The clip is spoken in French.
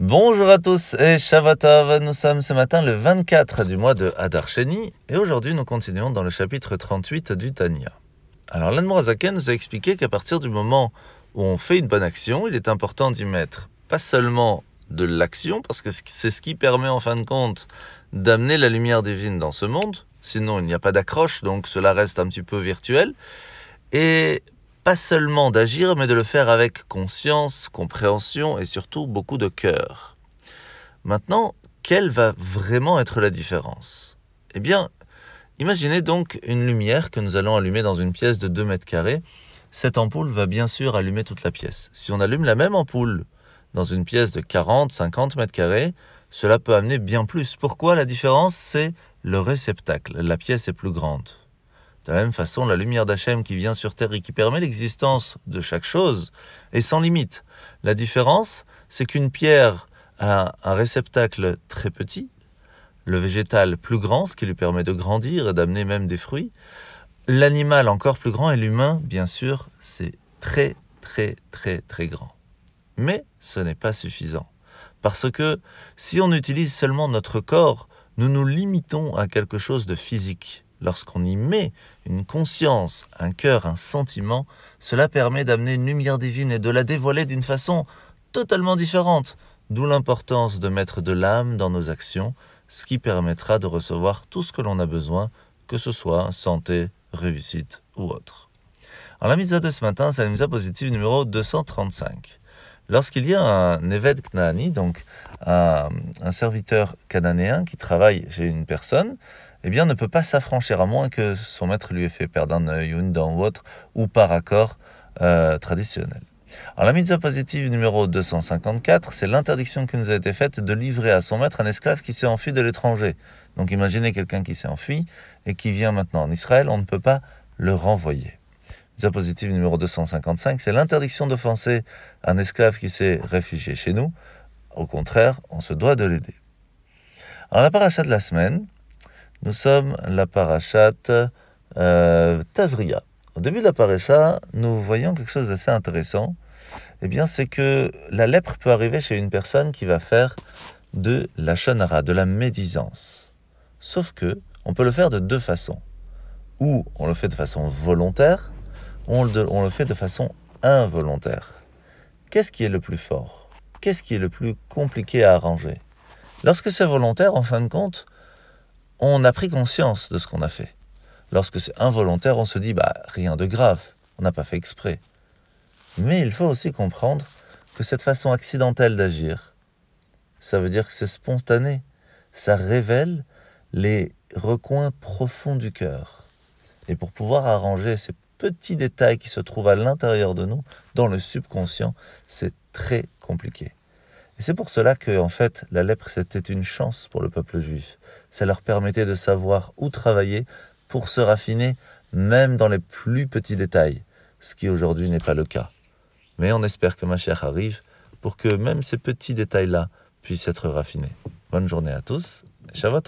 Bonjour à tous et Shavatov, nous sommes ce matin le 24 du mois de Hadar Sheni et aujourd'hui nous continuons dans le chapitre 38 du Tanya. Alors l'Anmorazaken nous a expliqué qu'à partir du moment où on fait une bonne action, il est important d'y mettre pas seulement de l'action, parce que c'est ce qui permet en fin de compte d'amener la lumière divine dans ce monde, sinon il n'y a pas d'accroche, donc cela reste un petit peu virtuel, et pas seulement d'agir, mais de le faire avec conscience, compréhension et surtout beaucoup de cœur. Maintenant, quelle va vraiment être la différence? Eh bien, imaginez donc une lumière que nous allons allumer dans une pièce de 2 mètres carrés. Cette ampoule va bien sûr allumer toute la pièce. Si on allume la même ampoule dans une pièce de 40, 50 mètres carrés, cela peut amener bien plus. Pourquoi la différence? C'est le réceptacle. La pièce est plus grande. De la même façon, la lumière d'Hachem qui vient sur Terre et qui permet l'existence de chaque chose est sans limite. La différence, c'est qu'une pierre a un réceptacle très petit, le végétal plus grand, ce qui lui permet de grandir et d'amener même des fruits. L'animal encore plus grand et l'humain, bien sûr, c'est très très très très grand. Mais ce n'est pas suffisant. Parce que si on utilise seulement notre corps, nous nous limitons à quelque chose de physique. Lorsqu'on y met une conscience, un cœur, un sentiment, cela permet d'amener une lumière divine et de la dévoiler d'une façon totalement différente. D'où l'importance de mettre de l'âme dans nos actions, ce qui permettra de recevoir tout ce que l'on a besoin, que ce soit santé, réussite ou autre. Alors la mitzvah de ce matin, c'est la mitzvah positive numéro 235. Lorsqu'il y a un Eved Knaani, donc un, serviteur cananéen qui travaille chez une personne, eh bien, ne peut pas s'affranchir, à moins que son maître lui ait fait perdre un œil ou une dent ou autre, ou par accord euh, traditionnel. Alors, la mitzvah positive numéro 254, c'est l'interdiction qui nous a été faite de livrer à son maître un esclave qui s'est enfui de l'étranger. Donc, imaginez quelqu'un qui s'est enfui et qui vient maintenant en Israël, on ne peut pas le renvoyer. Mitzvah positive numéro 255, c'est l'interdiction d'offenser un esclave qui s'est réfugié chez nous. Au contraire, on se doit de l'aider. Alors, la paracha de la semaine, nous sommes la parachat euh, Tazria. Au début de la paracha, nous voyons quelque chose d'assez intéressant. Eh bien, c'est que la lèpre peut arriver chez une personne qui va faire de la shonara, de la médisance. Sauf que on peut le faire de deux façons. Ou on le fait de façon volontaire, on le, on le fait de façon involontaire. Qu'est-ce qui est le plus fort? Qu'est-ce qui est le plus compliqué à arranger? Lorsque c'est volontaire, en fin de compte, on a pris conscience de ce qu'on a fait. Lorsque c'est involontaire, on se dit, bah, rien de grave, on n'a pas fait exprès. Mais il faut aussi comprendre que cette façon accidentelle d'agir, ça veut dire que c'est spontané. Ça révèle les recoins profonds du cœur. Et pour pouvoir arranger ces petits détails qui se trouvent à l'intérieur de nous, dans le subconscient, c'est très compliqué. Et c'est pour cela que, en fait, la lèpre, c'était une chance pour le peuple juif. Ça leur permettait de savoir où travailler pour se raffiner, même dans les plus petits détails, ce qui aujourd'hui n'est pas le cas. Mais on espère que ma chère arrive pour que même ces petits détails-là puissent être raffinés. Bonne journée à tous, Shavuot